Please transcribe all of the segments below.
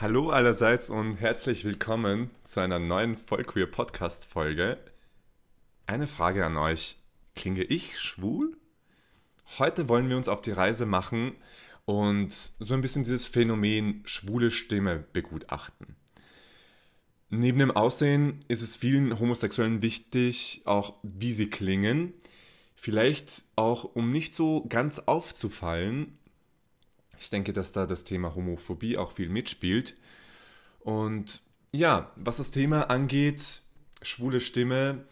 Hallo allerseits und herzlich willkommen zu einer neuen Vollqueer Podcast Folge. Eine Frage an euch. Klinge ich schwul? Heute wollen wir uns auf die Reise machen und so ein bisschen dieses Phänomen schwule Stimme begutachten. Neben dem Aussehen ist es vielen Homosexuellen wichtig, auch wie sie klingen. Vielleicht auch, um nicht so ganz aufzufallen, ich denke, dass da das Thema Homophobie auch viel mitspielt. Und ja, was das Thema angeht, schwule Stimme,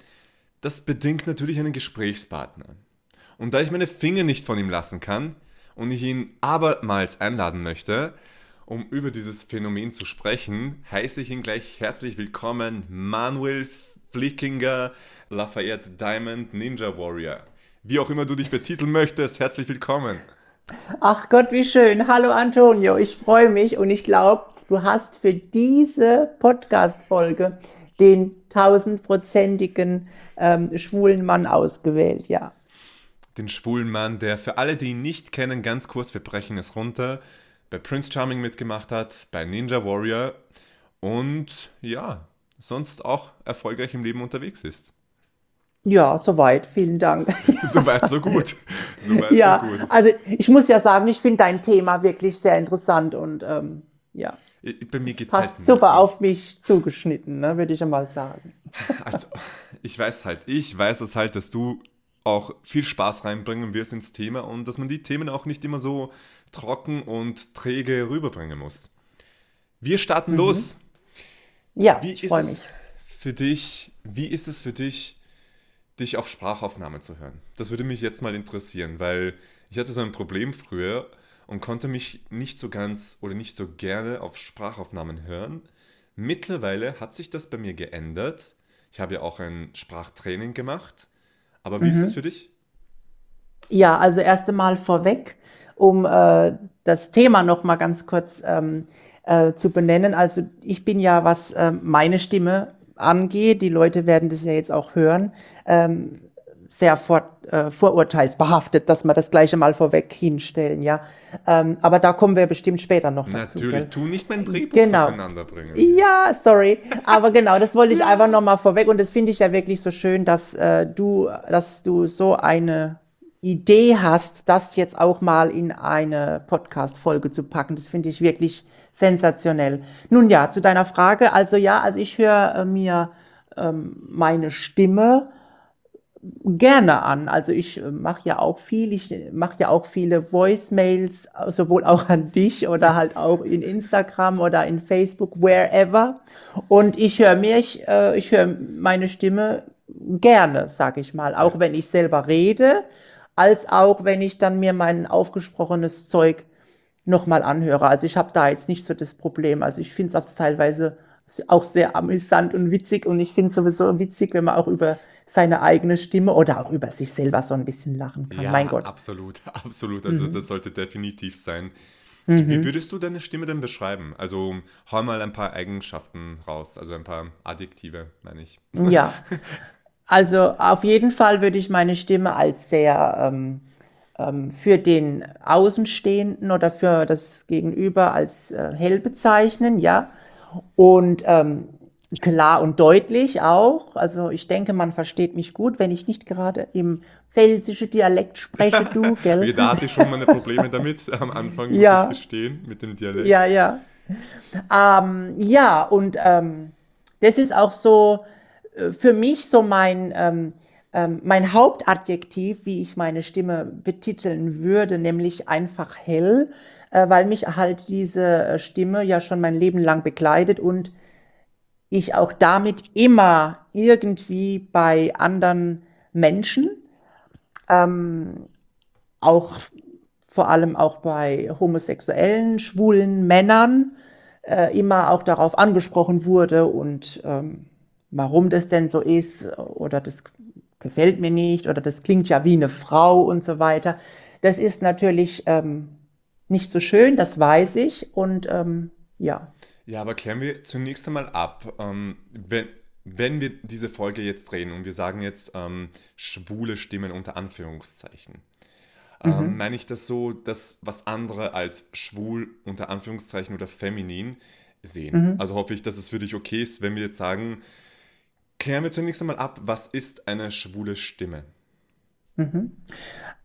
das bedingt natürlich einen Gesprächspartner. Und da ich meine Finger nicht von ihm lassen kann und ich ihn abermals einladen möchte, um über dieses Phänomen zu sprechen, heiße ich ihn gleich herzlich willkommen, Manuel Flickinger, Lafayette Diamond Ninja Warrior. Wie auch immer du dich betiteln möchtest, herzlich willkommen. Ach Gott, wie schön. Hallo Antonio, ich freue mich und ich glaube, du hast für diese Podcast-Folge den tausendprozentigen ähm, schwulen Mann ausgewählt, ja. Den schwulen Mann, der für alle, die ihn nicht kennen, ganz kurz, wir brechen es runter, bei Prince Charming mitgemacht hat, bei Ninja Warrior und ja, sonst auch erfolgreich im Leben unterwegs ist. Ja, soweit. Vielen Dank. soweit, so gut. Soweit, ja, so gut. also ich muss ja sagen, ich finde dein Thema wirklich sehr interessant und ähm, ja. Bei mir geht's passt halt super auf mich zugeschnitten, ne, würde ich einmal sagen. Also, ich weiß halt, ich weiß es halt, dass du auch viel Spaß reinbringen wirst ins Thema und dass man die Themen auch nicht immer so trocken und träge rüberbringen muss. Wir starten mhm. los. Ja, wie ich freue mich. Für dich, wie ist es für dich, dich auf Sprachaufnahme zu hören. Das würde mich jetzt mal interessieren, weil ich hatte so ein Problem früher und konnte mich nicht so ganz oder nicht so gerne auf Sprachaufnahmen hören. Mittlerweile hat sich das bei mir geändert. Ich habe ja auch ein Sprachtraining gemacht. Aber wie mhm. ist es für dich? Ja, also erst einmal vorweg, um äh, das Thema noch mal ganz kurz ähm, äh, zu benennen. Also ich bin ja, was äh, meine Stimme angeht, die Leute werden das ja jetzt auch hören, ähm, sehr vor, äh, vorurteilsbehaftet, dass wir das gleiche mal vorweg hinstellen, ja. Ähm, aber da kommen wir bestimmt später noch dazu. Natürlich, tu nicht mein Drehbuch genau. durcheinander bringen. Ja, sorry. Aber genau, das wollte ich einfach nochmal vorweg und das finde ich ja wirklich so schön, dass äh, du, dass du so eine Idee hast, das jetzt auch mal in eine Podcast-Folge zu packen. Das finde ich wirklich sensationell. Nun ja, zu deiner Frage. Also ja, also ich höre äh, mir ähm, meine Stimme gerne an. Also ich äh, mache ja auch viel, ich mache ja auch viele Voicemails, sowohl auch an dich oder halt auch in Instagram oder in Facebook, wherever. Und ich höre mich, äh, ich höre meine Stimme gerne, sag ich mal, auch wenn ich selber rede als auch wenn ich dann mir mein aufgesprochenes Zeug nochmal anhöre. Also ich habe da jetzt nicht so das Problem. Also ich finde es teilweise auch sehr amüsant und witzig und ich finde es sowieso witzig, wenn man auch über seine eigene Stimme oder auch über sich selber so ein bisschen lachen kann. Ja, mein Gott. Absolut, absolut. Also mhm. das sollte definitiv sein. Mhm. Wie würdest du deine Stimme denn beschreiben? Also hau mal ein paar Eigenschaften raus, also ein paar Adjektive, meine ich. Ja, Also auf jeden Fall würde ich meine Stimme als sehr ähm, ähm, für den Außenstehenden oder für das Gegenüber als äh, hell bezeichnen, ja. Und ähm, klar und deutlich auch. Also ich denke, man versteht mich gut, wenn ich nicht gerade im pfälzischen Dialekt spreche, du, gell? da hatte ich schon meine Probleme damit am Anfang, muss ja. ich gestehen, mit dem Dialekt. Ja, ja. Ähm, ja, und ähm, das ist auch so, für mich so mein, ähm, ähm, mein Hauptadjektiv, wie ich meine Stimme betiteln würde, nämlich einfach hell, äh, weil mich halt diese äh, Stimme ja schon mein Leben lang begleitet und ich auch damit immer irgendwie bei anderen Menschen, ähm, auch vor allem auch bei homosexuellen, schwulen Männern, äh, immer auch darauf angesprochen wurde und ähm, warum das denn so ist oder das gefällt mir nicht oder das klingt ja wie eine Frau und so weiter. Das ist natürlich ähm, nicht so schön, das weiß ich und ähm, ja. Ja, aber klären wir zunächst einmal ab, ähm, wenn, wenn wir diese Folge jetzt drehen und wir sagen jetzt ähm, schwule Stimmen unter Anführungszeichen. Ähm, mhm. meine ich das so, dass was andere als schwul unter Anführungszeichen oder feminin sehen. Also hoffe ich, dass es für dich okay ist, wenn wir jetzt sagen, klären wir zunächst einmal ab, was ist eine schwule Stimme?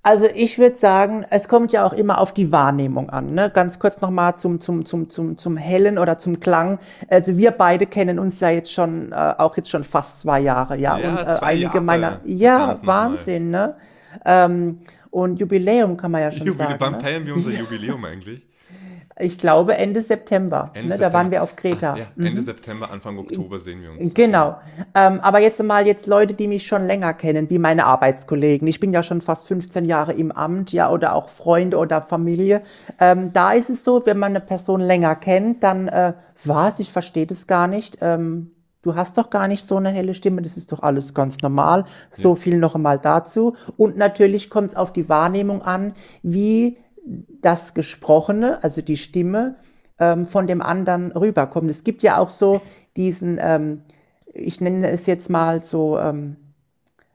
Also ich würde sagen, es kommt ja auch immer auf die Wahrnehmung an. Ne? Ganz kurz nochmal zum, zum, zum, zum, zum Hellen oder zum Klang. Also wir beide kennen uns ja jetzt schon, äh, auch jetzt schon fast zwei Jahre, ja. Ja, Und äh, zwei einige Jahre. meiner, ja, mal. Wahnsinn, ne? Ähm, und Jubiläum kann man ja schon Jubil sagen. wann Ne? feiern wir unser Jubiläum eigentlich? Ich glaube Ende September. Ende ne? Da September. waren wir auf Kreta. Ah, ja, Ende September, Anfang Oktober sehen wir uns. Genau. Ähm, aber jetzt mal jetzt Leute, die mich schon länger kennen, wie meine Arbeitskollegen. Ich bin ja schon fast 15 Jahre im Amt, ja, oder auch Freunde oder Familie. Ähm, da ist es so, wenn man eine Person länger kennt, dann äh, was, ich verstehe das gar nicht. Ähm, du hast doch gar nicht so eine helle Stimme, das ist doch alles ganz normal. So viel noch einmal dazu. Und natürlich kommt es auf die Wahrnehmung an, wie das Gesprochene, also die Stimme, ähm, von dem anderen rüberkommt. Es gibt ja auch so diesen, ähm, ich nenne es jetzt mal so, ähm,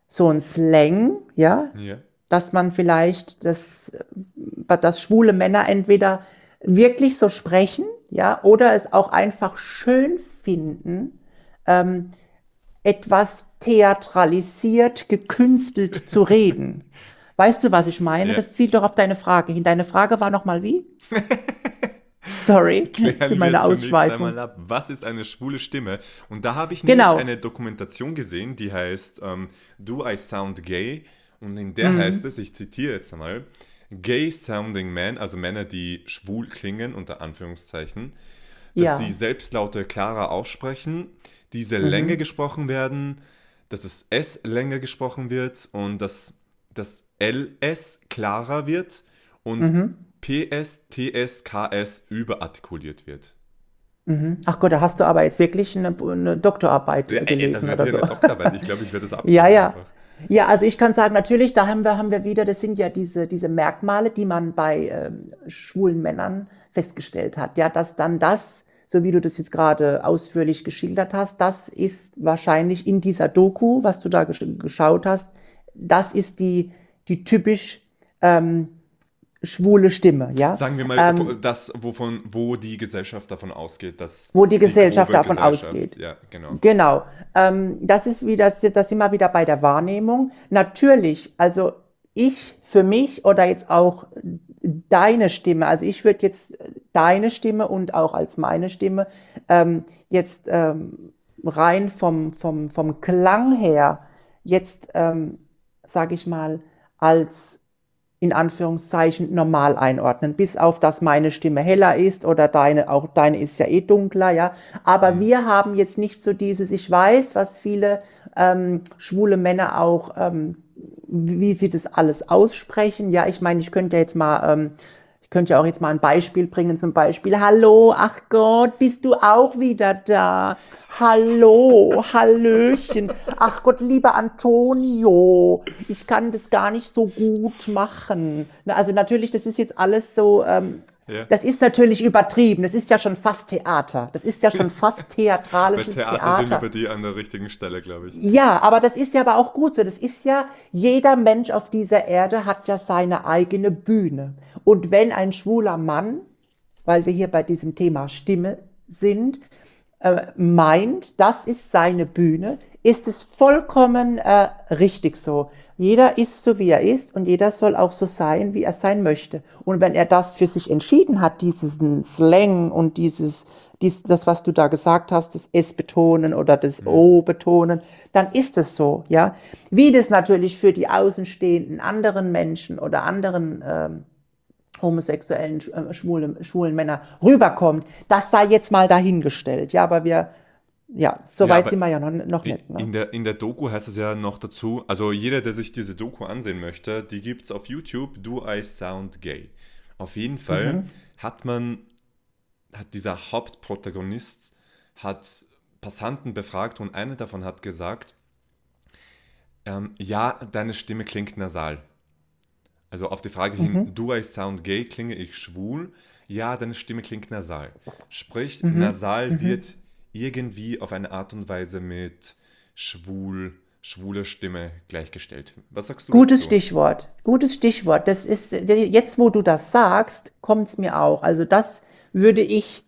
so ein Slang, ja, Ja. dass man vielleicht das, äh, dass schwule Männer entweder wirklich so sprechen, ja, oder es auch einfach schön finden, ähm, etwas theatralisiert, gekünstelt zu reden. Weißt du, was ich meine? Ja. Das zielt doch auf deine Frage hin. Deine Frage war nochmal wie? Sorry für Klären meine wir zunächst Ausschweifung. ab, was ist eine schwule Stimme? Und da habe ich nämlich Genau. eine Dokumentation gesehen, die heißt ähm, Do I Sound Gay? Und in der Mhm. heißt es, ich zitiere jetzt einmal, Gay Sounding Men, also Männer, die schwul klingen, unter Anführungszeichen, dass Ja. Mhm. sie Selbstlaute klarer aussprechen, diese länger gesprochen werden, dass das S länger gesprochen wird und dass das LS klarer wird und Mhm. PS, TS, KS überartikuliert wird. Ach Gott, da hast du aber jetzt wirklich eine, eine Doktorarbeit Ja, ey, gelesen das wird oder ja so. eine Doktorarbeit. Ich glaube, ich werde das abgeben. Ja, ja. einfach. Ja, also ich kann sagen, natürlich, da haben wir, haben wir wieder, das sind ja diese, diese Merkmale, die man bei ähm, schwulen Männern festgestellt hat. Ja, dass dann das, so wie du das jetzt gerade ausführlich geschildert hast, das ist wahrscheinlich in dieser Doku, was du da gesch geschaut hast, das ist die, die typisch ähm, schwule Stimme, ja. Sagen wir mal, Ähm, das, wovon, wo die Gesellschaft davon ausgeht, dass. Wo die Gesellschaft davon Gesellschaft- ausgeht. Ja, genau. Genau. Ähm, das ist wieder, das sind wir wieder bei der Wahrnehmung. Natürlich, also ich für mich oder jetzt auch deine Stimme, also ich würde jetzt deine Stimme und auch als meine Stimme ähm, jetzt ähm, rein vom, vom, vom Klang her jetzt, ähm, sage ich mal, als in Anführungszeichen normal einordnen, bis auf dass meine Stimme heller ist oder deine, auch deine ist ja eh dunkler, ja. Aber wir haben jetzt nicht so dieses, ich weiß, was viele ähm, schwule Männer auch, ähm, wie sie das alles aussprechen. Ja, ich meine, ich könnte jetzt mal, ähm, ich könnte ja auch jetzt mal ein Beispiel bringen, zum Beispiel, hallo, ach Gott, bist du auch wieder da? Hallo, Hallöchen. Ach Gott, lieber Antonio, ich kann das gar nicht so gut machen. Also natürlich, das ist jetzt alles so, ähm, Ja. das ist natürlich übertrieben. Das ist ja schon fast Theater. Das ist ja schon fast Bei theatralisches Theater, Theater. sind wir bei dir an der richtigen Stelle, glaube ich. Ja, aber das ist ja aber auch gut so. Das ist ja, jeder Mensch auf dieser Erde hat ja seine eigene Bühne. Und wenn ein schwuler Mann, weil wir hier bei diesem Thema Stimme sind, äh, meint, das ist seine Bühne, ist es vollkommen äh, richtig so. Jeder ist so, wie er ist und jeder soll auch so sein, wie er sein möchte. Und wenn er das für sich entschieden hat, diesen Slang und dieses, dies, das, was du da gesagt hast, das S betonen oder das O betonen, dann ist es so, ja. Wie das natürlich für die außenstehenden anderen Menschen oder anderen ähm, homosexuellen, äh, schwulen, schwulen Männer rüberkommt, das sei jetzt mal dahingestellt. Ja, aber wir, ja, so Ja, weit sind wir ja noch, noch nicht. Ne? In der, in der Doku heißt es ja noch dazu, also jeder, der sich diese Doku ansehen möchte, die gibt es auf YouTube, Do I Sound Gay. Auf jeden Fall Mhm. hat man, hat dieser Hauptprotagonist, hat Passanten befragt und einer davon hat gesagt, ähm, ja, deine Stimme klingt nasal. Also auf die Frage Mhm. hin, do I sound gay, klinge ich schwul? Ja, deine Stimme klingt nasal. Sprich, Mhm. nasal wird irgendwie auf eine Art und Weise mit schwul, schwuler Stimme gleichgestellt. Was sagst du Gutes dazu? Stichwort. Gutes Stichwort. Das ist, jetzt wo du das sagst, kommt es mir auch. Also das würde ich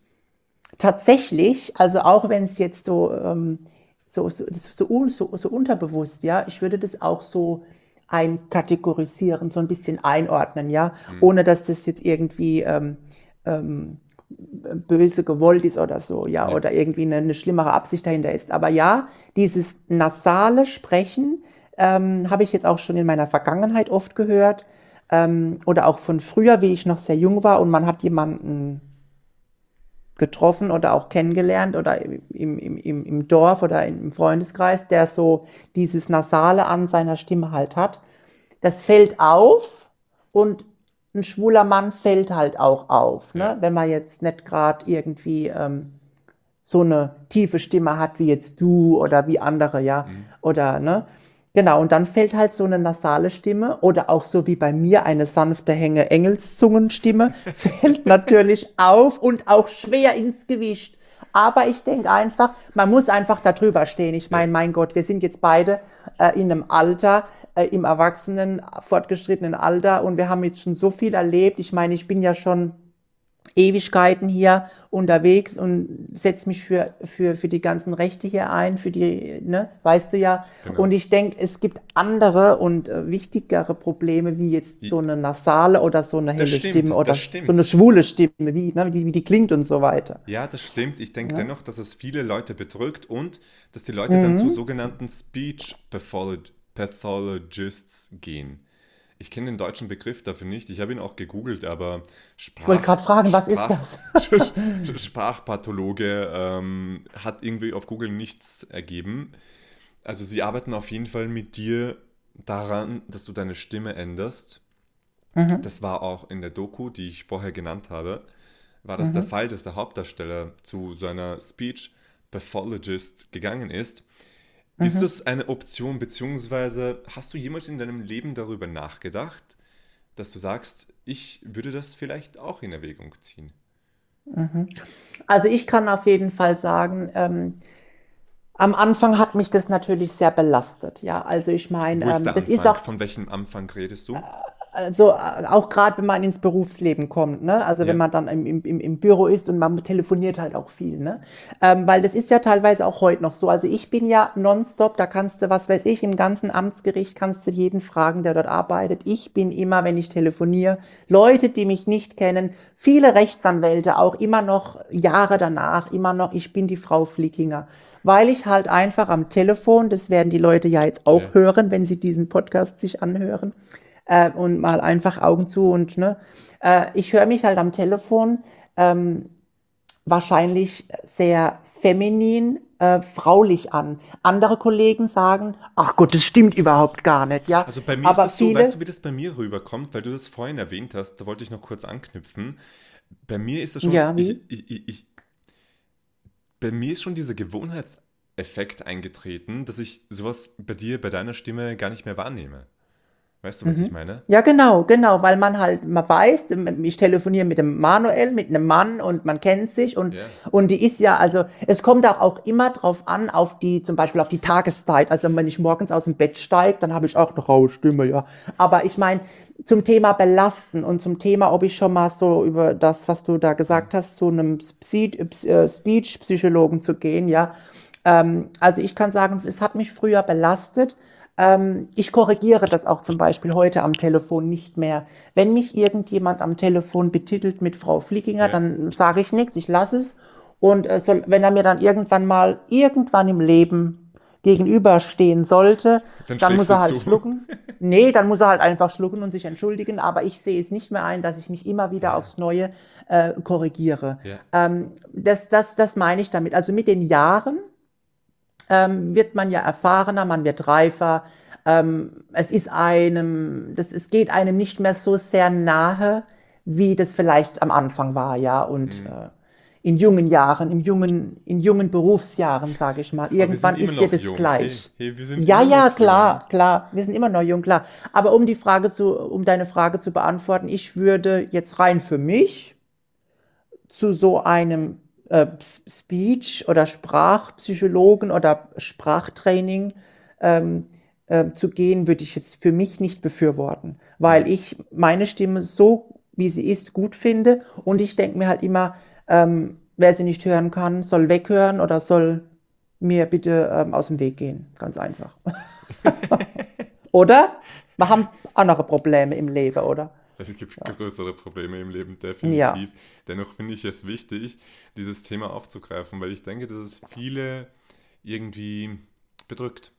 tatsächlich, also auch wenn es jetzt so, ähm, so, so, so, so, so unterbewusst, ja, ich würde das auch so einkategorisieren, so ein bisschen einordnen, ja, mhm. ohne dass das jetzt irgendwie ähm, ähm, böse gewollt ist oder so, ja, ja. oder irgendwie eine, eine, schlimmere Absicht dahinter ist. Aber ja, dieses nasale Sprechen ähm, habe ich jetzt auch schon in meiner Vergangenheit oft gehört ähm, oder auch von früher, wie ich noch sehr jung war und man hat jemanden getroffen oder auch kennengelernt oder im, im, im, im Dorf oder im Freundeskreis, der so dieses Nasale an seiner Stimme halt hat. Das fällt auf und ein schwuler Mann fällt halt auch auf, ne? Ja. wenn man jetzt nicht gerade irgendwie ähm, so eine tiefe Stimme hat wie jetzt du oder wie andere, ja, mhm. oder ne. Genau, und dann fällt halt so eine nasale Stimme oder auch so wie bei mir eine sanfte Hänge Engelszungenstimme fällt natürlich auf und auch schwer ins Gewicht. Aber ich denke einfach, man muss einfach darüber stehen. Ich meine, mein Gott, wir sind jetzt beide äh, in einem Alter, äh, im Erwachsenen, fortgeschrittenen Alter und wir haben jetzt schon so viel erlebt. Ich meine, ich bin ja schon Ewigkeiten hier unterwegs und setze mich für, für, für die ganzen Rechte hier ein, für die, ne, weißt du ja. Genau. Und ich denke, es gibt andere und äh, wichtigere Probleme, wie jetzt so eine nasale oder so eine helle stimmt, Stimme oder so eine schwule Stimme, wie, ne, wie, wie die klingt und so weiter. Ja, das stimmt. Ich denke ja. dennoch, dass es viele Leute bedrückt und dass die Leute mhm. dann zu sogenannten Speech Pathologists gehen. Ich kenne den deutschen Begriff dafür nicht. Ich habe ihn auch gegoogelt, aber Sprach, Ich wollte gerade fragen, was Sprach, ist das? Sprachpathologe ähm, hat irgendwie auf Google nichts ergeben. Also sie arbeiten auf jeden Fall mit dir daran, dass du deine Stimme änderst. Mhm. Das war auch in der Doku, die ich vorher genannt habe, war das mhm. der Fall, dass der Hauptdarsteller zu so einer Speech Pathologist gegangen ist Mhm. Ist das eine Option, beziehungsweise hast du jemals in deinem Leben darüber nachgedacht, dass du sagst, ich würde das vielleicht auch in Erwägung ziehen? Mhm. Also ich kann auf jeden Fall sagen, ähm, am Anfang hat mich das natürlich sehr belastet. Ja, also ich meine, ähm, das ist auch. Von welchem Anfang redest du? Also äh, auch gerade wenn man ins Berufsleben kommt, ne? Also ja. wenn man dann im, im, im Büro ist und man telefoniert halt auch viel, ne? Ähm, weil das ist ja teilweise auch heute noch so. Also ich bin ja nonstop, da kannst du, was weiß ich, im ganzen Amtsgericht kannst du jeden fragen, der dort arbeitet. Ich bin immer, wenn ich telefoniere, Leute, die mich nicht kennen, viele Rechtsanwälte auch immer noch Jahre danach, immer noch, ich bin die Frau Flickinger weil ich halt einfach am Telefon, das werden die Leute ja jetzt auch ja. hören, wenn sie diesen Podcast sich anhören, äh, und mal einfach Augen zu und ne, äh, ich höre mich halt am Telefon ähm, wahrscheinlich sehr feminin, äh, fraulich an. Andere Kollegen sagen, ach Gott, das stimmt überhaupt gar nicht, ja. Also bei mir Aber ist das so, weißt du, wie das bei mir rüberkommt, weil du das vorhin erwähnt hast, da wollte ich noch kurz anknüpfen. Bei mir ist das schon, ja, ich, ich, ich, bei mir ist schon dieser Gewohnheitseffekt eingetreten, dass ich sowas bei dir, bei deiner Stimme gar nicht mehr wahrnehme. Weißt du, was mhm. ich meine? Ja, genau, genau, weil man halt, man weiß, ich telefoniere mit dem Manuel, mit einem Mann und man kennt sich und, yeah. und die ist ja, also es kommt auch, auch immer drauf an, auf die, zum Beispiel auf die Tageszeit. Also wenn ich morgens aus dem Bett steige, dann habe ich auch eine raue Stimme, ja. Aber ich meine, zum Thema Belasten und zum Thema, ob ich schon mal so über das, was du da gesagt hast, zu einem äh, Speech-Psychologen zu gehen, ja. Ähm, also ich kann sagen, es hat mich früher belastet ich korrigiere das auch zum Beispiel heute am Telefon nicht mehr. Wenn mich irgendjemand am Telefon betitelt mit Frau Flickinger, ja. dann sage ich nichts, ich lasse es. Und äh, soll, wenn er mir dann irgendwann mal, irgendwann im Leben gegenüberstehen sollte, dann, dann muss er halt zu. schlucken. Nee, dann muss er halt einfach schlucken und sich entschuldigen. Aber ich sehe es nicht mehr ein, dass ich mich immer wieder ja. aufs Neue äh, korrigiere. Ja. Ähm, das, das, das meine ich damit. Also mit den Jahren ähm, wird man ja erfahrener, man wird reifer. Ähm, es ist einem, das, es geht einem nicht mehr so sehr nahe, wie das vielleicht am Anfang war, ja. Und mhm. äh, in jungen Jahren, im jungen, in jungen Berufsjahren, sage ich mal. Irgendwann ist dir das jung. gleich. Hey, hey, ja, ja, klar, jung. klar. Wir sind immer noch jung, klar. Aber um die Frage zu, um deine Frage zu beantworten, ich würde jetzt rein für mich zu so einem äh, Speech oder Sprachpsychologen oder Sprachtraining ähm, äh, zu gehen, würde ich jetzt für mich nicht befürworten, weil ich meine Stimme so, wie sie ist, gut finde und ich denke mir halt immer, ähm, wer sie nicht hören kann, soll weghören oder soll mir bitte ähm, aus dem Weg gehen. Ganz einfach. oder? Wir haben andere Probleme im Leben, oder? Es gibt ja. größere Probleme im Leben, definitiv. Ja. Dennoch finde ich es wichtig, dieses Thema aufzugreifen, weil ich denke, dass es viele irgendwie bedrückt.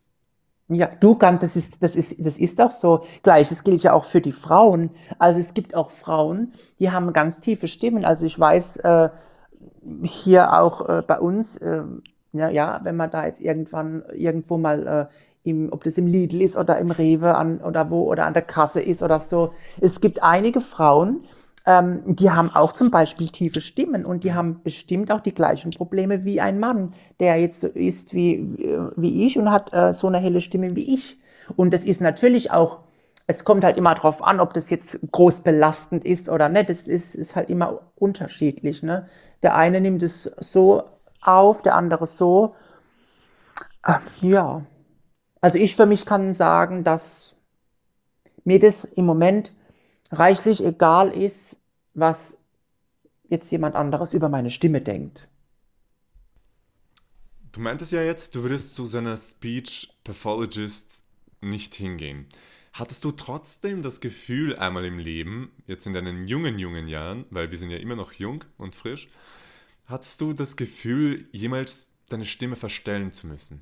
Ja, du kannst, das ist, das ist, das ist auch so. Gleich, das gilt ja auch für die Frauen. Also es gibt auch Frauen, die haben ganz tiefe Stimmen. Also ich weiß, äh, hier auch äh, bei uns, äh, ja, ja, wenn man da jetzt irgendwann irgendwo mal äh, im, ob das im Lidl ist oder im Rewe an, oder wo oder an der Kasse ist oder so. Es gibt einige Frauen, ähm, die haben auch zum Beispiel tiefe Stimmen und die haben bestimmt auch die gleichen Probleme wie ein Mann, der jetzt so ist wie, wie ich und hat äh, so eine helle Stimme wie ich. Und das ist natürlich auch, es kommt halt immer drauf an, ob das jetzt groß belastend ist oder nicht. Das ist, ist halt immer unterschiedlich. Ne? Der eine nimmt es so auf, der andere so. Äh, ja, also ich für mich kann sagen, dass mir das im Moment reichlich egal ist, was jetzt jemand anderes über meine Stimme denkt. Du meintest ja jetzt, du würdest zu seiner Speech Pathologist nicht hingehen. Hattest du trotzdem das Gefühl einmal im Leben, jetzt in deinen jungen, jungen Jahren, weil wir sind ja immer noch jung und frisch, hattest du das Gefühl, jemals deine Stimme verstellen zu müssen?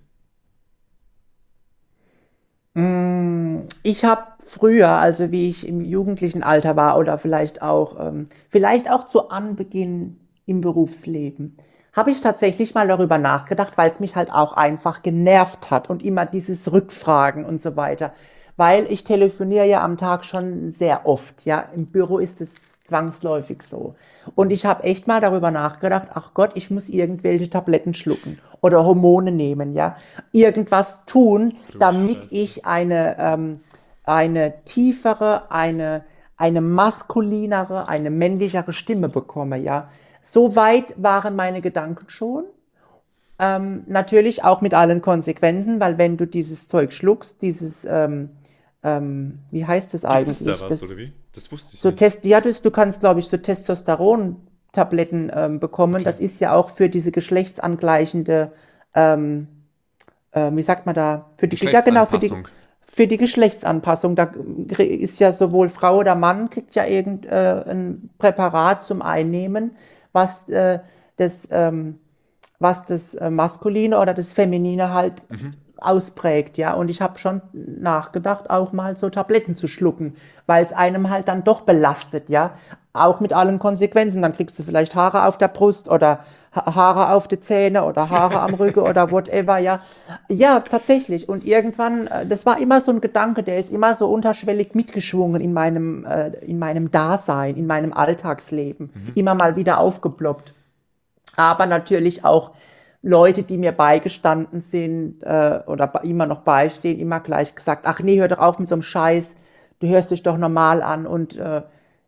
Mm, ich habe früher, also wie ich im jugendlichen Alter war oder vielleicht auch, ähm, vielleicht auch zu Anbeginn im Berufsleben, habe ich tatsächlich mal darüber nachgedacht, weil es mich halt auch einfach genervt hat und immer dieses Rückfragen und so weiter. Weil ich telefoniere ja am Tag schon sehr oft, ja. Im Büro ist es zwangsläufig so. Und ich habe echt mal darüber nachgedacht, ach Gott, ich muss irgendwelche Tabletten schlucken oder Hormone nehmen, ja. Irgendwas tun, damit ich eine, ähm, eine tiefere, eine, eine maskulinere, eine männlichere Stimme bekomme, ja. So weit waren meine Gedanken schon. Ähm, natürlich auch mit allen Konsequenzen, weil wenn du dieses Zeug schluckst, dieses, ähm, ähm, wie heißt das eigentlich? Gibt es da was, das, oder wie? Das wusste ich so nicht. Test, ja, das, du kannst, glaube ich, so Testosteron-Tabletten ähm, bekommen. Okay. Das ist ja auch für diese geschlechtsangleichende, ähm, äh, wie sagt man da? Für die, ja, genau, für die, für die Geschlechtsanpassung. Da ist ja sowohl Frau oder Mann kriegt ja irgendein äh, Präparat zum Einnehmen, was äh, das, ähm, was das äh, Maskuline oder das Feminine halt mhm ausprägt, ja. Und ich habe schon nachgedacht, auch mal so Tabletten zu schlucken, weil es einem halt dann doch belastet, ja. Auch mit allen Konsequenzen. Dann kriegst du vielleicht Haare auf der Brust oder Haare auf die Zähne oder Haare am Rücken oder whatever, ja. Ja, tatsächlich. Und irgendwann, äh, das war immer so ein Gedanke, der ist immer so unterschwellig mitgeschwungen in meinem, äh, in meinem Dasein, in meinem Alltagsleben. Mhm. Immer mal wieder aufgeploppt. Aber natürlich auch Leute, die mir beigestanden sind äh, oder immer noch beistehen, immer gleich gesagt, ach nee, hör doch auf mit so einem Scheiß, du hörst dich doch normal an und äh,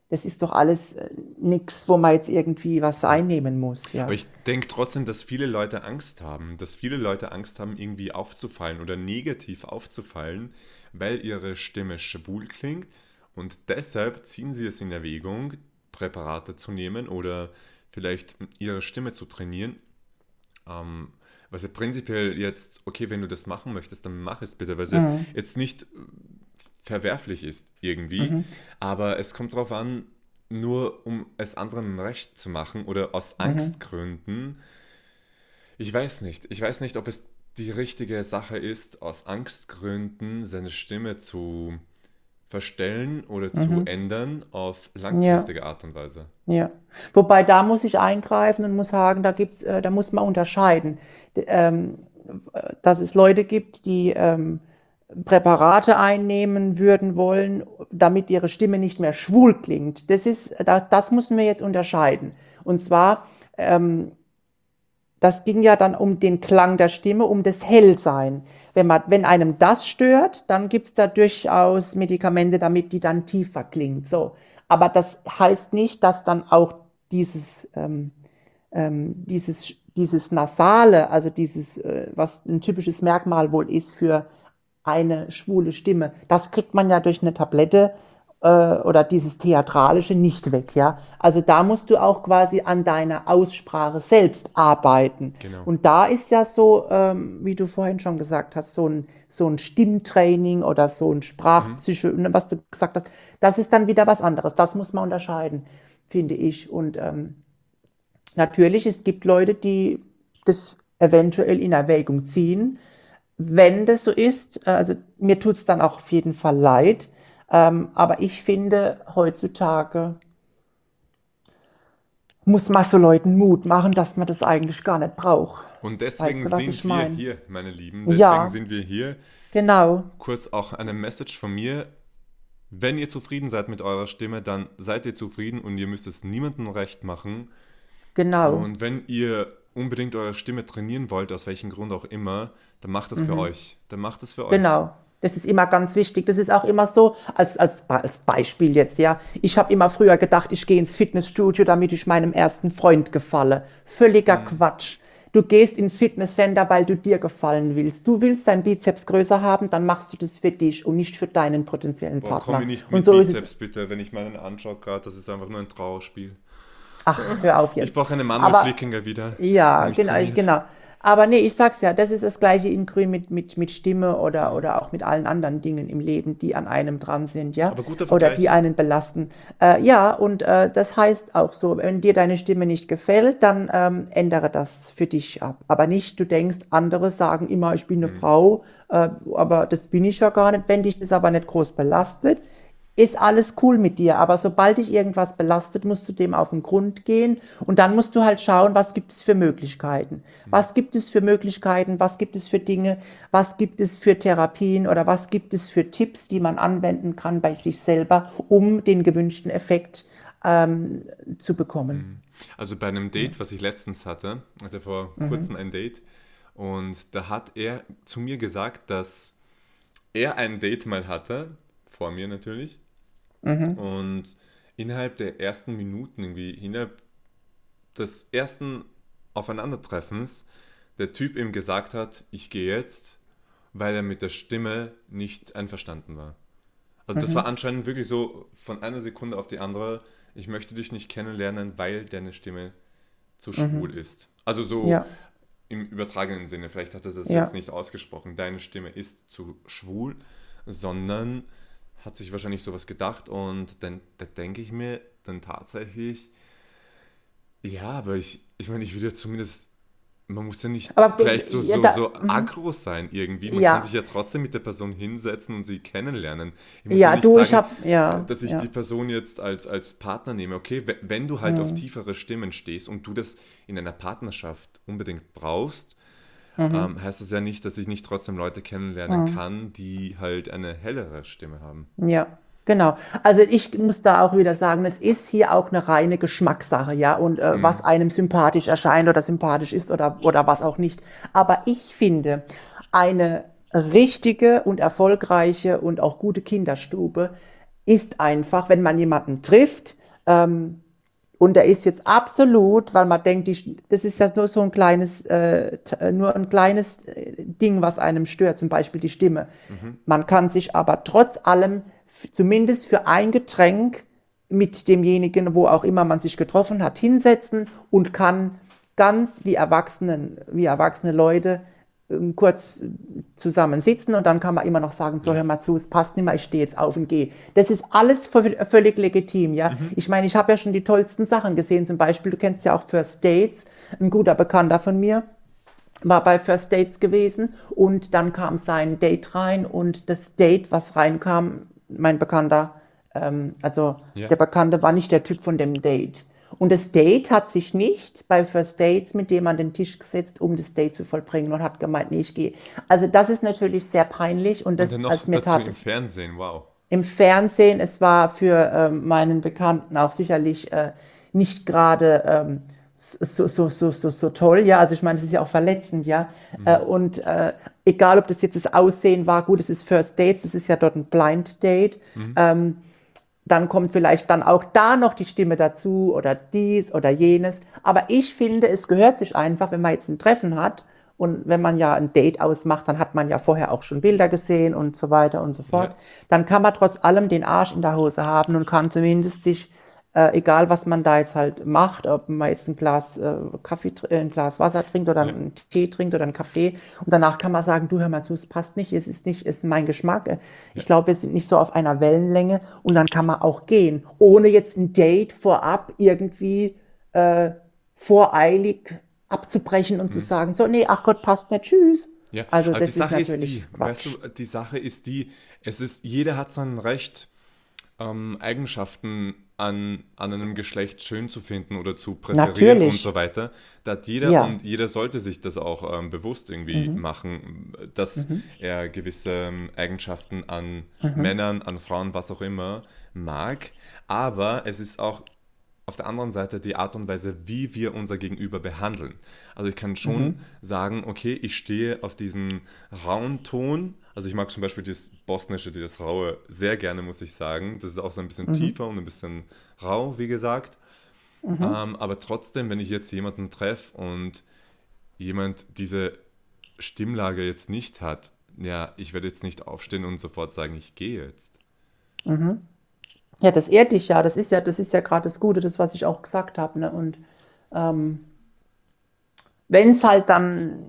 das ist doch alles äh, nichts, wo man jetzt irgendwie was einnehmen muss. Ja. Aber ich denke trotzdem, dass viele Leute Angst haben, dass viele Leute Angst haben, irgendwie aufzufallen oder negativ aufzufallen, weil ihre Stimme schwul klingt und deshalb ziehen sie es in Erwägung, Präparate zu nehmen oder vielleicht ihre Stimme zu trainieren, ähm, was ja prinzipiell jetzt, okay, wenn du das machen möchtest, dann mach es bitte, weil es mhm. jetzt nicht verwerflich ist irgendwie. Mhm. Aber es kommt darauf an, nur um es anderen recht zu machen oder aus mhm. Angstgründen. Ich weiß nicht. Ich weiß nicht, ob es die richtige Sache ist, aus Angstgründen seine Stimme zu verstellen oder mhm. zu ändern auf langfristige ja. Art und Weise. Ja, wobei da muss ich eingreifen und muss sagen, da gibt's, äh, da muss man unterscheiden, ähm, dass es Leute gibt, die ähm, Präparate einnehmen würden wollen, damit ihre Stimme nicht mehr schwul klingt. Das ist, das, das müssen wir jetzt unterscheiden. Und zwar ähm, das ging ja dann um den Klang der Stimme, um das Hellsein. Wenn, man, wenn einem das stört, dann gibt's da durchaus Medikamente, damit die dann tiefer klingt. So. Aber das heißt nicht, dass dann auch dieses, ähm, ähm, dieses, dieses Nasale, also dieses, äh, was ein typisches Merkmal wohl ist für eine schwule Stimme, das kriegt man ja durch eine Tablette oder dieses Theatralische nicht weg, ja. Also da musst du auch quasi an deiner Aussprache selbst arbeiten. Genau. Und da ist ja so, ähm, wie du vorhin schon gesagt hast, so ein, so ein Stimmtraining oder so ein Sprachpsycho, Mhm. was du gesagt hast, das ist dann wieder was anderes. Das muss man unterscheiden, finde ich. Und ähm, natürlich, es gibt Leute, die das eventuell in Erwägung ziehen. Wenn das so ist, äh, also mir tut es dann auch auf jeden Fall leid, ähm, aber ich finde, heutzutage muss man so Leuten Mut machen, dass man das eigentlich gar nicht braucht. Und deswegen Weißt du, sind wir mein? hier, meine Lieben. Deswegen Ja. sind wir hier. Genau, Kurz auch eine Message von mir. Wenn ihr zufrieden seid mit eurer Stimme, dann seid ihr zufrieden und ihr müsst es niemandem recht machen. genau. Und wenn ihr unbedingt eure Stimme trainieren wollt, aus welchem Grund auch immer, dann macht es für euch. Dann macht es für euch. Mhm. Genau. Das ist immer ganz wichtig. Das ist auch immer so, als, als, als Beispiel jetzt, ja. Ich habe immer früher gedacht, ich gehe ins Fitnessstudio, damit ich meinem ersten Freund gefalle. Völliger Mhm. Quatsch. Du gehst ins Fitnesscenter, weil du dir gefallen willst. Du willst deinen Bizeps größer haben, dann machst du das für dich und nicht für deinen potenziellen Boah, Partner. komm nicht und mit so ist Bizeps, bitte. Wenn ich meinen anschaue gerade, das ist einfach nur ein Trauerspiel. Ach, hör auf jetzt. Ich brauche einen Aber- Manuel Flickinger wieder. Ja, genau, trainiert. genau. Aber nee, ich sag's ja, das ist das gleiche in Grün mit, mit, mit Stimme oder, oder auch mit allen anderen Dingen im Leben, die an einem dran sind, ja. Aber guter Oder Vergleich. die einen belasten. Äh, ja, und äh, das heißt auch so, wenn dir deine Stimme nicht gefällt, dann ähm, ändere das für dich ab. Aber nicht, du denkst, andere sagen immer, ich bin Mhm. eine Frau, äh, aber das bin ich ja gar nicht. Wenn dich das aber nicht groß belastet, ist alles cool mit dir, aber sobald dich irgendwas belastet, musst du dem auf den Grund gehen und dann musst du halt schauen, was gibt es für Möglichkeiten? Was gibt es für Möglichkeiten? Was gibt es für Dinge? Was gibt es für Therapien oder was gibt es für Tipps, die man anwenden kann bei sich selber, um den gewünschten Effekt ähm, zu bekommen? Also bei einem Date, was ich letztens hatte, hatte vor Mhm. kurzem ein Date und da hat er zu mir gesagt, dass er ein Date mal hatte, vor mir natürlich, Mhm. und innerhalb der ersten Minuten, irgendwie innerhalb des ersten Aufeinandertreffens, der Typ ihm gesagt hat, ich gehe jetzt, weil er mit der Stimme nicht einverstanden war. Also Mhm. das war anscheinend wirklich so von einer Sekunde auf die andere, ich möchte dich nicht kennenlernen, weil deine Stimme zu schwul ist. Also so Mhm. Ja. im übertragenen Sinne, vielleicht hat er das Ja. jetzt nicht ausgesprochen, deine Stimme ist zu schwul, sondern hat sich wahrscheinlich sowas gedacht und dann da denke ich mir dann tatsächlich, ja, aber ich, ich meine, ich würde ja zumindest, man muss ja nicht Aber be- gleich so, ja, so, da- so mhm. aggro sein irgendwie. Man Ja. kann sich ja trotzdem mit der Person hinsetzen und sie kennenlernen. Ich muss Ja, nicht du, ich sagen, hab- ja, dass ich ja. die Person jetzt als, als Partner nehme. Okay, we- wenn du halt Mhm. auf tiefere Stimmen stehst und du das in einer Partnerschaft unbedingt brauchst, Mhm. ähm, heißt das ja nicht, dass ich nicht trotzdem Leute kennenlernen kann, die halt eine hellere Stimme haben. Ja, genau. Also ich muss da auch wieder sagen, es ist hier auch eine reine Geschmackssache, ja, und äh, Mhm. was einem sympathisch erscheint oder sympathisch ist oder, oder was auch nicht. Aber ich finde, eine richtige und erfolgreiche und auch gute Kinderstube ist einfach, wenn man jemanden trifft, ähm, und der ist jetzt absolut, weil man denkt, die, das ist ja nur so ein kleines, äh, äh, nur ein kleines äh, Ding, was einem stört, zum Beispiel die Stimme. Man kann sich aber trotz allem, zumindest für ein Getränk mit demjenigen, wo auch immer man sich getroffen hat, hinsetzen und kann ganz wie Erwachsenen, wie erwachsene Leute kurz zusammen sitzen und dann kann man immer noch sagen, so hör mal zu, es passt nicht mehr, ich stehe jetzt auf und gehe. Das ist alles vö- völlig legitim, ja. Ich meine, ich habe ja schon die tollsten Sachen gesehen, zum Beispiel, du kennst ja auch First Dates, ein guter Bekannter von mir war bei First Dates gewesen und dann kam sein Date rein und das Date, was reinkam, mein Bekannter, ähm, also Ja. der Bekannte war nicht der Typ von dem Date. Und das Date hat sich nicht bei First Dates mit dem an den Tisch gesetzt, um das Date zu vollbringen und hat gemeint, nee, ich gehe. Also das ist natürlich sehr peinlich und das Und dann noch als mir dazu tat im es Fernsehen, wow. im Fernsehen. Es war für ähm, meinen Bekannten auch sicherlich äh, nicht gerade ähm, so, so, so, so, so toll. Ja, also ich meine, das ist ja auch verletzend, ja. Äh, und äh, egal, ob das jetzt das Aussehen war, gut, es ist First Dates, das ist ja dort ein Blind Date. Ähm, dann kommt vielleicht dann auch da noch die Stimme dazu oder dies oder jenes. Aber ich finde, es gehört sich einfach, wenn man jetzt ein Treffen hat Und wenn man ja ein Date ausmacht, dann hat man ja vorher auch schon Bilder gesehen und so weiter und so fort. Ja. Dann kann man trotz allem den Arsch in der Hose haben und kann zumindest sich, äh, egal was man da jetzt halt macht, ob man jetzt ein Glas äh, Kaffee, äh, ein Glas Wasser trinkt oder einen Tee trinkt oder einen Kaffee und danach kann man sagen, du hör mal zu, es passt nicht, es ist nicht, es ist mein Geschmack. Äh, Ich glaube, wir sind nicht so auf einer Wellenlänge und dann kann man auch gehen, ohne jetzt ein Date vorab irgendwie äh, voreilig abzubrechen und zu sagen, so, nee, ach Gott, passt nicht, tschüss. Ja, Also das die Sache ist ist die, Quatsch. weißt du, die Sache ist die, es ist, jeder hat sein Recht, ähm, Eigenschaften an, an einem Geschlecht schön zu finden oder zu präferieren Natürlich. und so weiter. Da hat jeder Ja. Mhm. und jeder sollte sich das auch ähm, bewusst irgendwie machen, dass er gewisse ähm, Eigenschaften an Mhm. Männern, an Frauen, was auch immer mag. Aber es ist auch auf der anderen Seite die Art und Weise, wie wir unser Gegenüber behandeln. Also ich kann schon Mhm. sagen, okay, ich stehe auf diesen rauen Ton. Also ich mag zum Beispiel das Bosnische, dieses Raue, sehr gerne, muss ich sagen. Das ist auch so ein bisschen tiefer und ein bisschen rau, wie gesagt. Ähm, aber trotzdem, wenn ich jetzt jemanden treffe und jemand diese Stimmlage jetzt nicht hat, ja, ich werde jetzt nicht aufstehen und sofort sagen, ich gehe jetzt. Ja, das ehrt dich ja. Das ist ja, das ist ja gerade das Gute, das, was ich auch gesagt habe. Ne? Und ähm, wenn es halt dann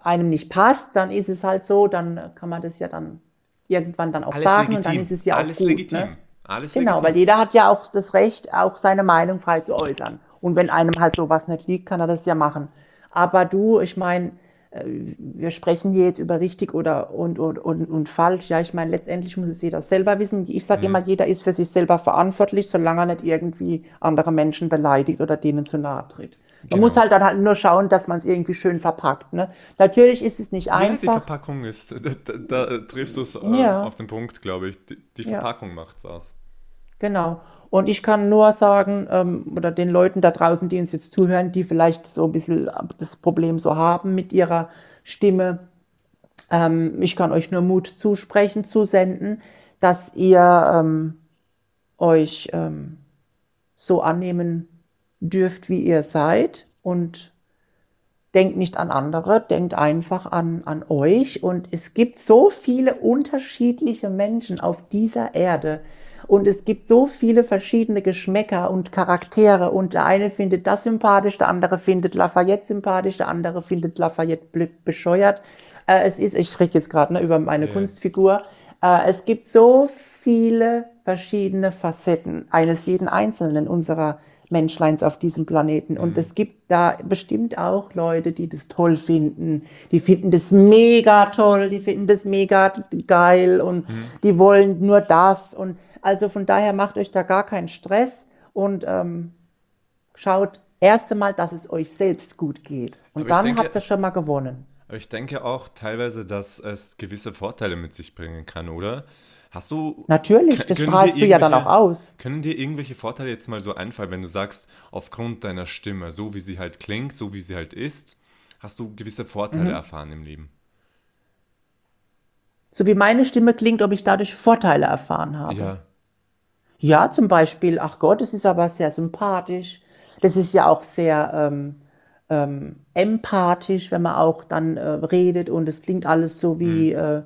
einem nicht passt, dann ist es halt so, dann kann man das ja dann irgendwann dann auch Alles sagen und legitim. dann ist es ja auch Alles gut. legitim. Ne? Alles Genau, legitim. weil jeder hat ja auch das Recht, auch seine Meinung frei zu äußern. Und wenn einem halt sowas nicht liegt, kann er das ja machen. Aber du, ich meine, wir sprechen hier jetzt über richtig oder und, und, und, und falsch. Ja, ich meine, letztendlich muss es jeder selber wissen. Ich sage immer, jeder ist für sich selber verantwortlich, solange er nicht irgendwie andere Menschen beleidigt oder denen zu nahe tritt. Man Genau. muss halt dann halt nur schauen, dass man es irgendwie schön verpackt. Ne? Natürlich ist es nicht Ja, die einfach. Verpackung ist, da, da, da triffst du es äh, Ja. auf den Punkt, glaube ich. Die, die Ja. Verpackung macht's aus. Genau. Und ich kann nur sagen, ähm, oder den Leuten da draußen, die uns jetzt zuhören, die vielleicht so ein bisschen das Problem so haben mit ihrer Stimme, ähm, ich kann euch nur Mut zusprechen, zusenden, dass ihr ähm, euch ähm, so annehmen dürft, wie ihr seid und denkt nicht an andere, denkt einfach an, an euch. Und es gibt so viele unterschiedliche Menschen auf dieser Erde. Und es gibt so viele verschiedene Geschmäcker und Charaktere. Und der eine findet das sympathisch, der andere findet Lafayette sympathisch, der andere findet Lafayette bescheuert. Äh, es ist, ich rede jetzt gerade ne, über meine Ja. Kunstfigur. Äh, es gibt so viele verschiedene Facetten eines jeden Einzelnen unserer Menschleins auf diesem Planeten. Und es gibt da bestimmt auch Leute, die das toll finden. Die finden das mega toll, die finden das mega geil und die wollen nur das. Und also von daher macht euch da gar keinen Stress und ähm, schaut erst einmal, dass es euch selbst gut geht. Und Aber dann denke- habt ihr schon mal gewonnen. Aber ich denke auch teilweise, dass es gewisse Vorteile mit sich bringen kann, oder? Hast du. Natürlich, das strahlst du ja dann auch aus. Können dir irgendwelche Vorteile jetzt mal so einfallen, wenn du sagst, aufgrund deiner Stimme, so wie sie halt klingt, so wie sie halt ist, hast du gewisse Mhm. Vorteile erfahren im Leben? So wie meine Stimme klingt, ob ich dadurch Vorteile erfahren habe. Ja. Ja, zum Beispiel, ach Gott, das ist aber sehr sympathisch. Das ist ja auch sehr ähm, ähm, empathisch, wenn man auch dann äh, redet und es klingt alles so wie, Mhm. äh,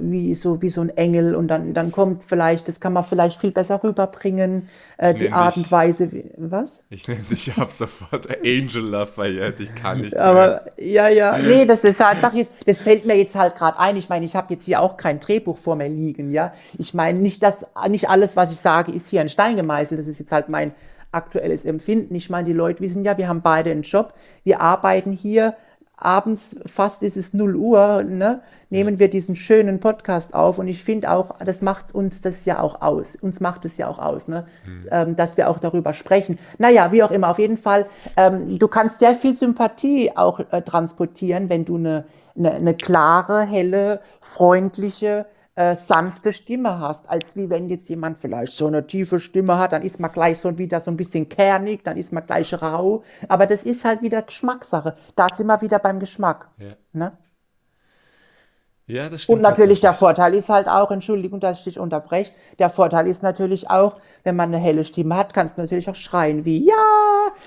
wie, so, wie so ein Engel und dann, dann kommt vielleicht, das kann man vielleicht viel besser rüberbringen, äh, die Art dich- und Weise, wie, was? Ich nenne dich ab sofort Angel Lafayette. Ich kann nicht mehr. Aber ja, ja, nee, das ist einfach jetzt, das fällt mir jetzt halt gerade ein. Ich meine, ich habe jetzt hier auch kein Drehbuch vor mir liegen, ja. Ich meine, nicht das, nicht alles, was ich sage, ist hier ein Stein gemeißelt. Das ist jetzt halt mein aktuelles Empfinden. Ich meine, die Leute wissen ja, wir haben beide einen Job. Wir arbeiten hier abends, fast ist es 0 Uhr, ne, nehmen wir diesen schönen Podcast auf und ich finde auch, das macht uns das ja auch aus. Uns macht es ja auch aus, ne, ähm, dass wir auch darüber sprechen. Naja, wie auch immer, auf jeden Fall, ähm, du kannst sehr viel Sympathie auch äh, transportieren, wenn du eine, eine, eine klare, helle, freundliche, äh, sanfte Stimme hast, als wie wenn jetzt jemand vielleicht so eine tiefe Stimme hat, dann ist man gleich so wieder so ein bisschen kernig, dann ist man gleich rau. Aber das ist halt wieder Geschmackssache. Da sind wir wieder beim Geschmack. Ja. Ne? ja, das stimmt. Und natürlich der. Vorteil ist halt auch, Entschuldigung, dass ich dich unterbreche, der Vorteil ist natürlich auch, wenn man eine helle Stimme hat, kannst du natürlich auch schreien wie ja,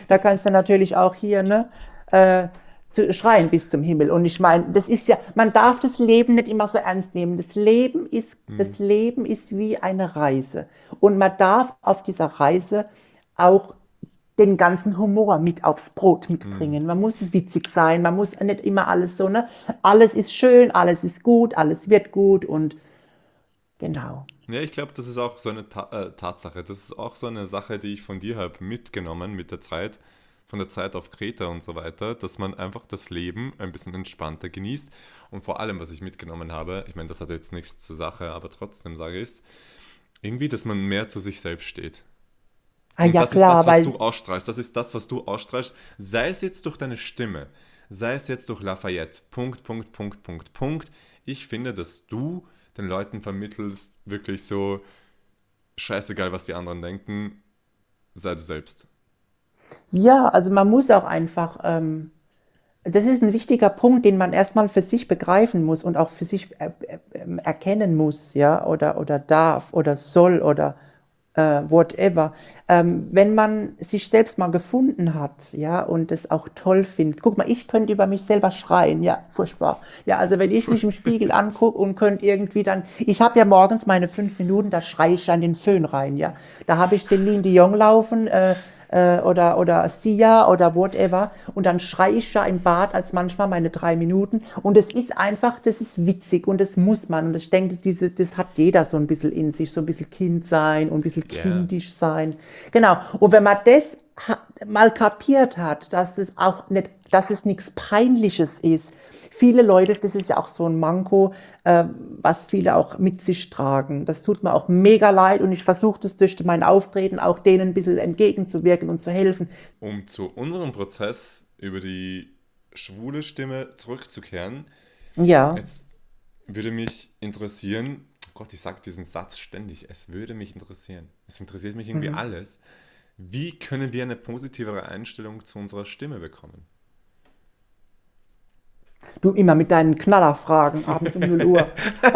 da kannst du natürlich auch hier, ne, äh, zu schreien bis zum Himmel. Und ich meine, das ist ja, man darf das Leben nicht immer so ernst nehmen. Das Leben ist, mhm. das Leben ist wie eine Reise. Und man darf auf dieser Reise auch den ganzen Humor mit aufs Brot mitbringen. Mhm. Man muss witzig sein, man muss nicht immer alles so, ne? Alles ist schön, alles ist gut, alles wird gut und genau. Ja, ich glaube, das ist auch so eine Ta äh, Tatsache. Das ist auch so eine Sache, die ich von dir habe mitgenommen mit der Zeit, von der Zeit auf Kreta und so weiter, dass man einfach das Leben ein bisschen entspannter genießt. Und vor allem, was ich mitgenommen habe, ich meine, das hat jetzt nichts zur Sache, aber trotzdem sage ich es, irgendwie, dass man mehr zu sich selbst steht. Ah, ja, das klar, ist das, was du ausstrahlst. Das ist das, was du ausstrahlst. Sei es jetzt durch deine Stimme, sei es jetzt durch Lafayette. Punkt, Punkt, Punkt, Punkt, Punkt. Ich finde, dass du den Leuten vermittelst, wirklich so scheißegal, was die anderen denken, sei du selbst. Ja, also man muss auch einfach, ähm, das ist ein wichtiger Punkt, den man erstmal für sich begreifen muss und auch für sich er, er, erkennen muss, ja, oder, oder darf oder soll oder äh, whatever. Ähm, wenn man sich selbst mal gefunden hat, ja, und es auch toll findet. Guck mal, ich könnte über mich selber schreien, ja, furchtbar. Ja, also wenn ich mich im Spiegel angucke und könnte irgendwie dann, ich habe ja morgens meine fünf Minuten, da schreie ich an den Föhn rein, ja. Da habe ich Celine Dion laufen, äh, äh, oder, oder Sia oder whatever. Und dann schreie ich ja im Bad als manchmal meine drei Minuten. Und es ist einfach, das ist witzig und das muss man. Und ich denke, diese, das hat jeder so ein bisschen in sich, so ein bisschen Kind sein und ein bisschen kindisch yeah. sein. Genau. Und wenn man das mal kapiert hat, dass es auch nicht, dass es nichts Peinliches ist, viele Leute, das ist ja auch so ein Manko, äh, was viele auch mit sich tragen. Das tut mir auch mega leid und ich versuche das durch mein Auftreten auch denen ein bisschen entgegenzuwirken und zu helfen. Um zu unserem Prozess über die schwule Stimme zurückzukehren. Ja. Jetzt würde mich interessieren, oh Gott, ich sage diesen Satz ständig, es würde mich interessieren. Es interessiert mich irgendwie mhm. alles. Wie können wir eine positivere Einstellung zu unserer Stimme bekommen? Du immer mit deinen Knallerfragen abends um 0 Uhr. äh,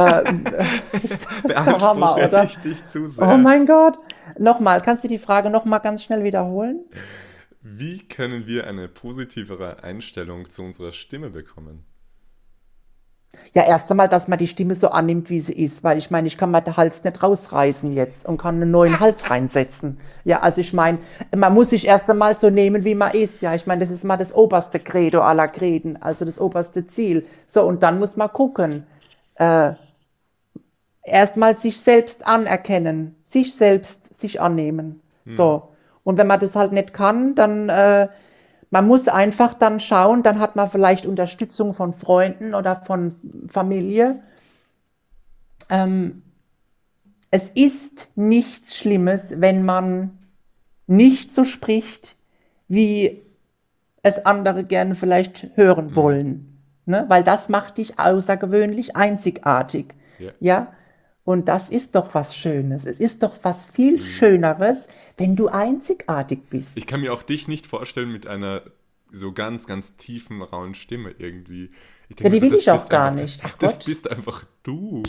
das ist, das der Hammer, oder? Ich dich zu sehr. Oh mein Gott. Nochmal, kannst du die Frage nochmal ganz schnell wiederholen? Wie können wir eine positivere Einstellung zu unserer Stimme bekommen? Ja, erst einmal, dass man die Stimme so annimmt, wie sie ist, weil ich meine, ich kann mal den Hals nicht rausreißen jetzt und kann einen neuen Hals reinsetzen. Ja, also ich meine, man muss sich erst einmal so nehmen, wie man ist. Ja, ich meine, das ist mal das oberste Credo aller Kreden, also das oberste Ziel. So, und dann muss man gucken. Äh, erstmal sich selbst anerkennen, sich selbst sich annehmen. Hm. So. Und wenn man das halt nicht kann, dann äh, man muss einfach dann schauen, dann hat man vielleicht Unterstützung von Freunden oder von Familie. Ähm, es ist nichts Schlimmes, wenn man nicht so spricht, wie es andere gerne vielleicht hören wollen. Ne? Weil das macht dich außergewöhnlich einzigartig. Ja. ja? Und das ist doch was Schönes. Es ist doch was viel mhm. Schöneres, wenn du einzigartig bist. Ich kann mir auch dich nicht vorstellen mit einer so ganz, ganz tiefen, rauen Stimme irgendwie. Denke, ja, die will ich auch gar nicht. Ach das Gott. bist einfach du.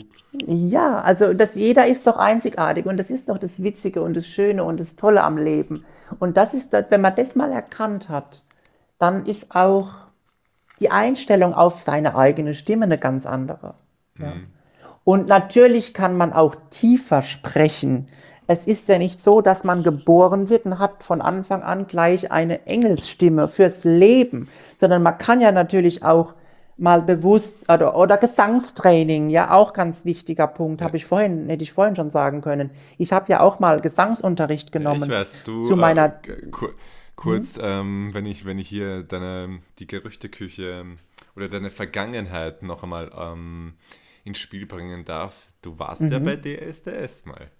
Ja, also das, jeder ist doch einzigartig und das ist doch das Witzige und das Schöne und das Tolle am Leben. Und das ist, wenn man das mal erkannt hat, dann ist auch die Einstellung auf seine eigene Stimme eine ganz andere. Ja. Mhm. Und natürlich kann man auch tiefer sprechen. Es ist ja nicht so, dass man geboren wird und hat von Anfang an gleich eine Engelsstimme fürs Leben, sondern man kann ja natürlich auch mal bewusst oder, oder Gesangstraining, ja auch ganz wichtiger Punkt, habe ich vorhin, hätte ich vorhin schon sagen können. Ich habe ja auch mal Gesangsunterricht genommen. Ich weiß, du, zu meiner äh, kur kurz, mhm. ähm, wenn ich wenn ich hier deine die Gerüchteküche ähm, oder deine Vergangenheit noch einmal ähm, ins Spiel bringen darf. Du warst mhm. ja bei DSDS mal.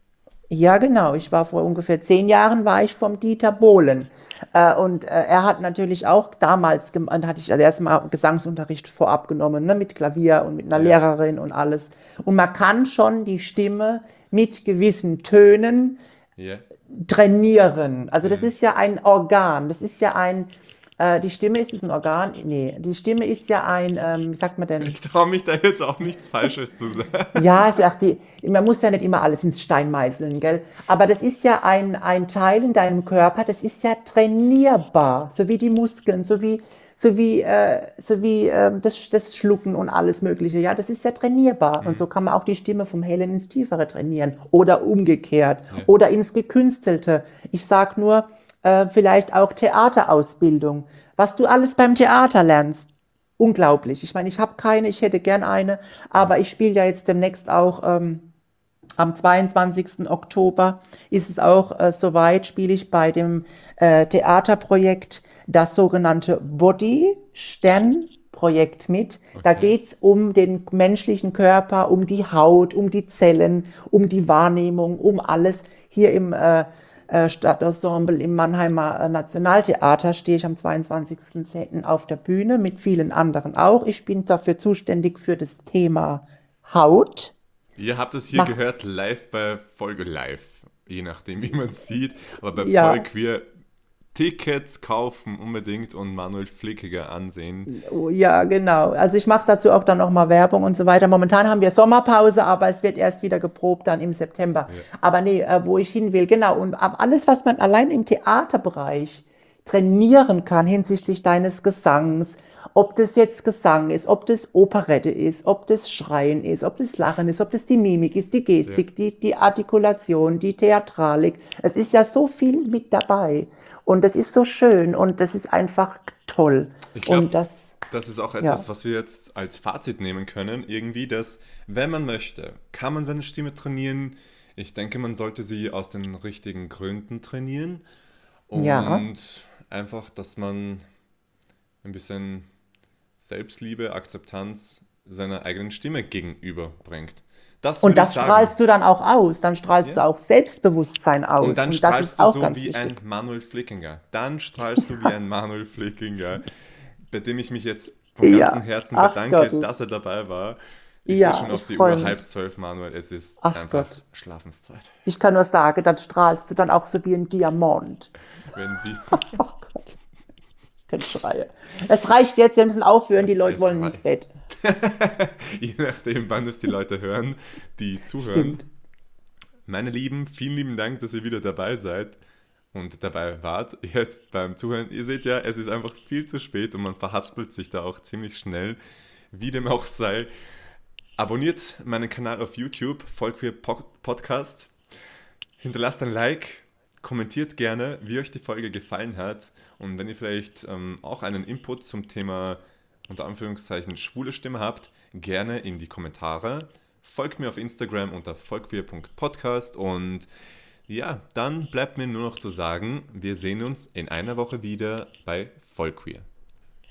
Ja, genau. Ich war vor ungefähr zehn Jahren, war ich vom Dieter Bohlen. Äh, und äh, er hat natürlich auch damals, dann hatte ich also erstmal Gesangsunterricht vorab genommen, ne, mit Klavier und mit einer ja. Lehrerin und alles. Und man kann schon die Stimme mit gewissen Tönen ja. trainieren. Also das mhm. ist ja ein Organ, das ist ja ein, äh, die Stimme ist, ist ein Organ. Nee, die Stimme ist ja ein, ähm, wie sagt man denn? Ich traue mich da jetzt auch nichts Falsches zu sagen. ja, auch die, man muss ja nicht immer alles ins Stein meißeln, gell? Aber das ist ja ein, ein Teil in deinem Körper, das ist ja trainierbar, so wie die Muskeln, so wie, sowie, äh, sowie äh, das, das Schlucken und alles Mögliche. Ja, das ist ja trainierbar. Und so kann man auch die Stimme vom Hellen ins Tiefere trainieren oder umgekehrt oder ins Gekünstelte. Ich sag nur, äh, vielleicht auch Theaterausbildung. Was du alles beim Theater lernst. Unglaublich. Ich meine, ich habe keine, ich hätte gern eine, aber ich spiele ja jetzt demnächst auch ähm, am 22. Oktober ist es auch äh, soweit, spiele ich bei dem äh, Theaterprojekt das sogenannte Body Stern Projekt mit. Da Okay. geht's um den menschlichen Körper, um die Haut, um die Zellen, um die Wahrnehmung, um alles. Hier im äh, äh, Stadtensemble im Mannheimer äh, Nationaltheater stehe ich am 22.10. auf der Bühne mit vielen anderen auch. Ich bin dafür zuständig für das Thema Haut. Ihr habt es hier Mach- gehört, live bei Folge Live. Je nachdem, wie man es sieht. Aber bei Ja. Voll Queer Tickets kaufen unbedingt und Manuel Flickiger ansehen. Ja, genau. Also ich mache dazu auch dann nochmal Werbung und so weiter. Momentan haben wir Sommerpause, aber es wird erst wieder geprobt dann im September. Aber nee, äh, wo ich hin will, genau. Und alles, was man allein im Theaterbereich trainieren kann hinsichtlich deines Gesangs, ob das jetzt Gesang ist, ob das Operette ist, ob das Schreien ist, ob das Lachen ist, ob das die Mimik ist, die Gestik, die, die Artikulation, die Theatralik. Es ist ja so viel mit dabei. Und das ist so schön und das ist einfach toll. Ich glaub, und das, Das ist auch etwas, Ja. was wir jetzt als Fazit nehmen können. Irgendwie, dass, wenn man möchte, kann man seine Stimme trainieren. Ich denke, man sollte sie aus den richtigen Gründen trainieren. Und Ja. einfach, dass man ein bisschen Selbstliebe, Akzeptanz seiner eigenen Stimme gegenüberbringt. Das und das strahlst du dann auch aus. Dann strahlst Ja. du auch Selbstbewusstsein aus. Und dann das strahlst du so wie wichtig. ein Manuel Flickinger. Dann strahlst du wie ein Manuel Flickinger, bei dem ich mich jetzt von Ja. ganzem Herzen Ach bedanke, Gott. dass er dabei war. Ich Ja, sehe schon auf die Uhr mich. halb zwölf, Manuel. Es ist Ach einfach Gott. Schlafenszeit. Ich kann nur sagen, dann strahlst du dann auch so wie ein Diamant. Wenn die, Oh Gott. Schreie. Es reicht jetzt, wir müssen aufhören, die Leute Es wollen ins Bett. je nachdem, wann es die Leute hören, die zuhören. Stimmt. Meine Lieben, vielen lieben Dank, dass ihr wieder dabei seid und dabei wart. Jetzt beim Zuhören. Ihr seht ja, es ist einfach viel zu spät und man verhaspelt sich da auch ziemlich schnell. Wie dem auch sei. Abonniert meinen Kanal auf YouTube, folgt mir Podcast. Hinterlasst ein Like, kommentiert gerne, wie euch die Folge gefallen hat. Und wenn ihr vielleicht ähm, auch einen Input zum Thema unter Anführungszeichen schwule Stimme habt, gerne in die Kommentare. Folgt mir auf Instagram unter folgqueer.podcast und ja, dann bleibt mir nur noch zu sagen, wir sehen uns in einer Woche wieder bei Vollqueer.